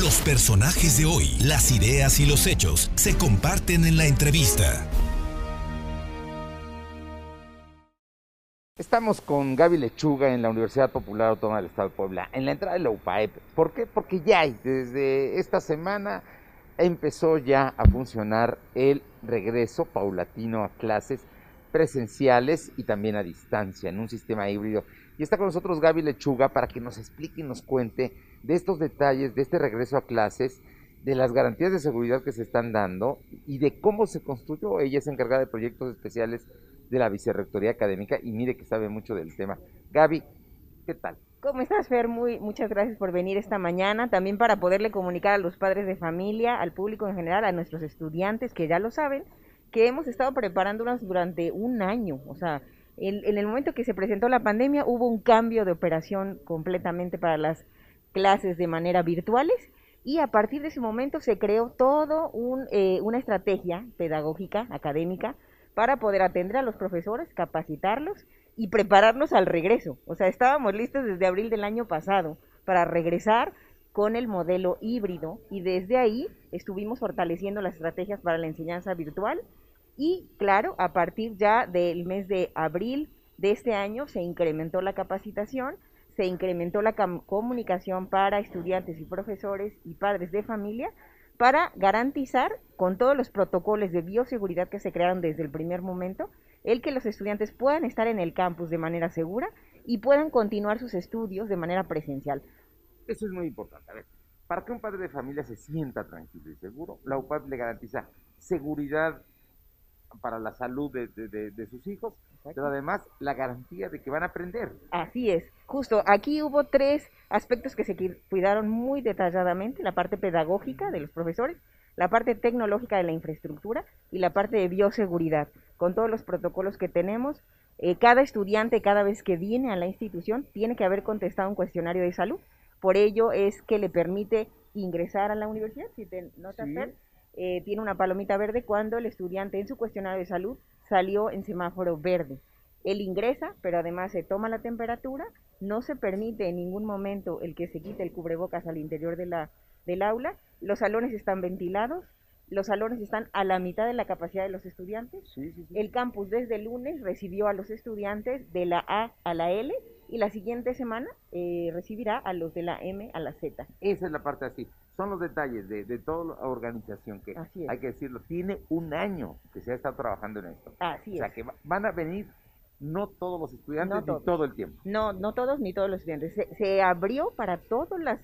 Los personajes de hoy, las ideas y los hechos se comparten en la entrevista. Estamos con Gaby Lechuga en la Universidad Popular Autónoma del Estado de Puebla, en la entrada de la UPAEP. ¿Por qué? Porque ya desde esta semana empezó ya a funcionar el regreso paulatino a clases presenciales y también a distancia, en un sistema híbrido. Y está con nosotros Gaby Lechuga para que nos explique y nos cuente de estos detalles, de este regreso a clases, de las garantías de seguridad que se están dando y de cómo se construyó. Ella es encargada de proyectos especiales de la Vicerrectoría Académica y mire que sabe mucho del tema. Gaby, ¿qué tal? ¿Cómo estás, Fer? Muy, muchas gracias por venir esta mañana, también para poderle comunicar a los padres de familia, al público en general, a nuestros estudiantes que ya lo saben, que hemos estado preparándonos durante un año. O sea, en, el momento que se presentó la pandemia hubo un cambio de operación completamente para las clases de manera virtuales y a partir de ese momento se creó todo un, eh, una estrategia pedagógica, académica, para poder atender a los profesores, capacitarlos y prepararlos al regreso. O sea, estábamos listos desde abril del año pasado para regresar con el modelo híbrido y desde ahí estuvimos fortaleciendo las estrategias para la enseñanza virtual y claro, a partir ya del mes de abril de este año se incrementó la capacitación, se incrementó la comunicación para estudiantes y profesores y padres de familia para garantizar, con todos los protocolos de bioseguridad que se crearon desde el primer momento, el que los estudiantes puedan estar en el campus de manera segura y puedan continuar sus estudios de manera presencial. Eso es muy importante. A ver, para que un padre de familia se sienta tranquilo y seguro, la UPAD le garantiza seguridad para la salud de, sus hijos, pero además la garantía de que van a aprender. Así es, justo aquí hubo tres aspectos que se cuidaron muy detalladamente, la parte pedagógica de los profesores, la parte tecnológica de la infraestructura y la parte de bioseguridad. Con todos los protocolos que tenemos, eh, cada estudiante cada vez que viene a la institución tiene que haber contestado un cuestionario de salud. Por ello es que le permite ingresar a la universidad, si te notas, eh, tiene una palomita verde cuando el estudiante en su cuestionario de salud salió en semáforo verde. Él ingresa, pero además se toma la temperatura, no se permite en ningún momento el que se quite el cubrebocas al interior de la, del aula, los salones están ventilados, los salones están a la mitad de la capacidad de los estudiantes. El campus desde el lunes recibió a los estudiantes de la A a la L y la siguiente semana eh, recibirá a los de la M a la Z. Esa es la parte así. Son los detalles de, de toda la organización que, hay que decirlo, tiene un año que se ha estado trabajando en esto. Así o sea, que van a venir no todos los estudiantes ni todo el tiempo. No, no todos ni todos los estudiantes. Se, abrió para todos las,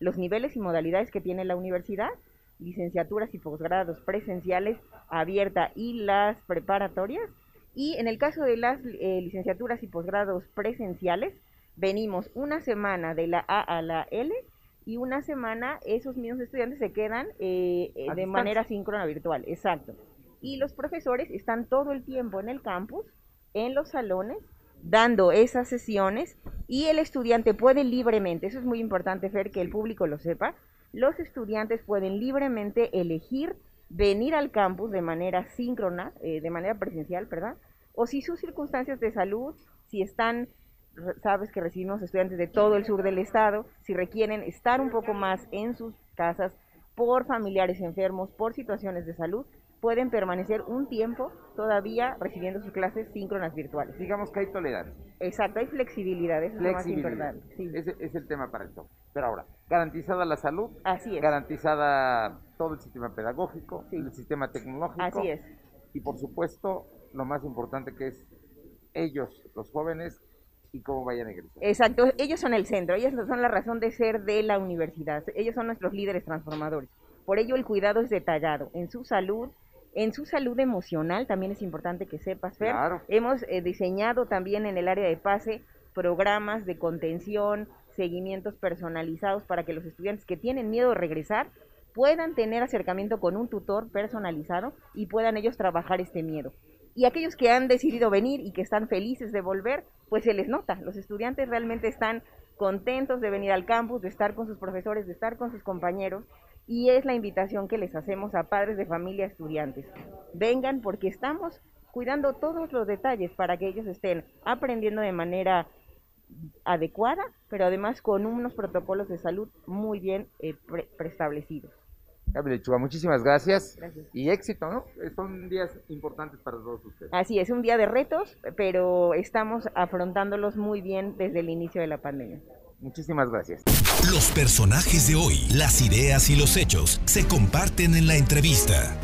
los niveles y modalidades que tiene la universidad, licenciaturas y posgrados presenciales abierta y las preparatorias y en el caso de las eh, licenciaturas y posgrados presenciales, venimos una semana de la A a la L y una semana esos mismos estudiantes se quedan eh, eh, de manera síncrona virtual, exacto. Y los profesores están todo el tiempo en el campus, en los salones, dando esas sesiones y el estudiante puede libremente, eso es muy importante, Fer, que el público lo sepa, los estudiantes pueden libremente elegir venir al campus de manera síncrona, eh, de manera presencial, ¿verdad? O si sus circunstancias de salud, si están, sabes que recibimos estudiantes de todo el sur del estado, si requieren estar un poco más en sus casas por familiares enfermos, por situaciones de salud, pueden permanecer un tiempo todavía recibiendo sus clases síncronas virtuales. Digamos que hay tolerancia. Exacto, hay flexibilidad, es lo más importante. Ese es el tema para esto. Pero ahora, garantizada la salud, Así es. garantizada todo el sistema pedagógico, el sistema tecnológico. Así es. Y por supuesto, lo más importante que es ellos, los jóvenes, y cómo vayan a egresar. Exacto, ellos son el centro, ellos son la razón de ser de la universidad, ellos son nuestros líderes transformadores. Por ello el cuidado es detallado en su salud, en su salud emocional, también es importante que sepas, Fer. Hemos eh, diseñado también en el área de pase programas de contención, seguimientos personalizados para que los estudiantes que tienen miedo de regresar puedan tener acercamiento con un tutor personalizado y puedan ellos trabajar este miedo. Y aquellos que han decidido venir y que están felices de volver, pues se les nota. Los estudiantes realmente están contentos de venir al campus, de estar con sus profesores, de estar con sus compañeros y es la invitación que les hacemos a padres de familia estudiantes. Vengan porque estamos cuidando todos los detalles para que ellos estén aprendiendo de manera adecuada, pero además con unos protocolos de salud muy bien eh, preestablecidos. Gaby Lechuga, muchísimas gracias. gracias. Y éxito, ¿no? Son días importantes para todos ustedes. Así es, un día de retos, pero estamos afrontándolos muy bien desde el inicio de la pandemia. Muchísimas gracias. Los personajes de hoy, las ideas y los hechos se comparten en la entrevista.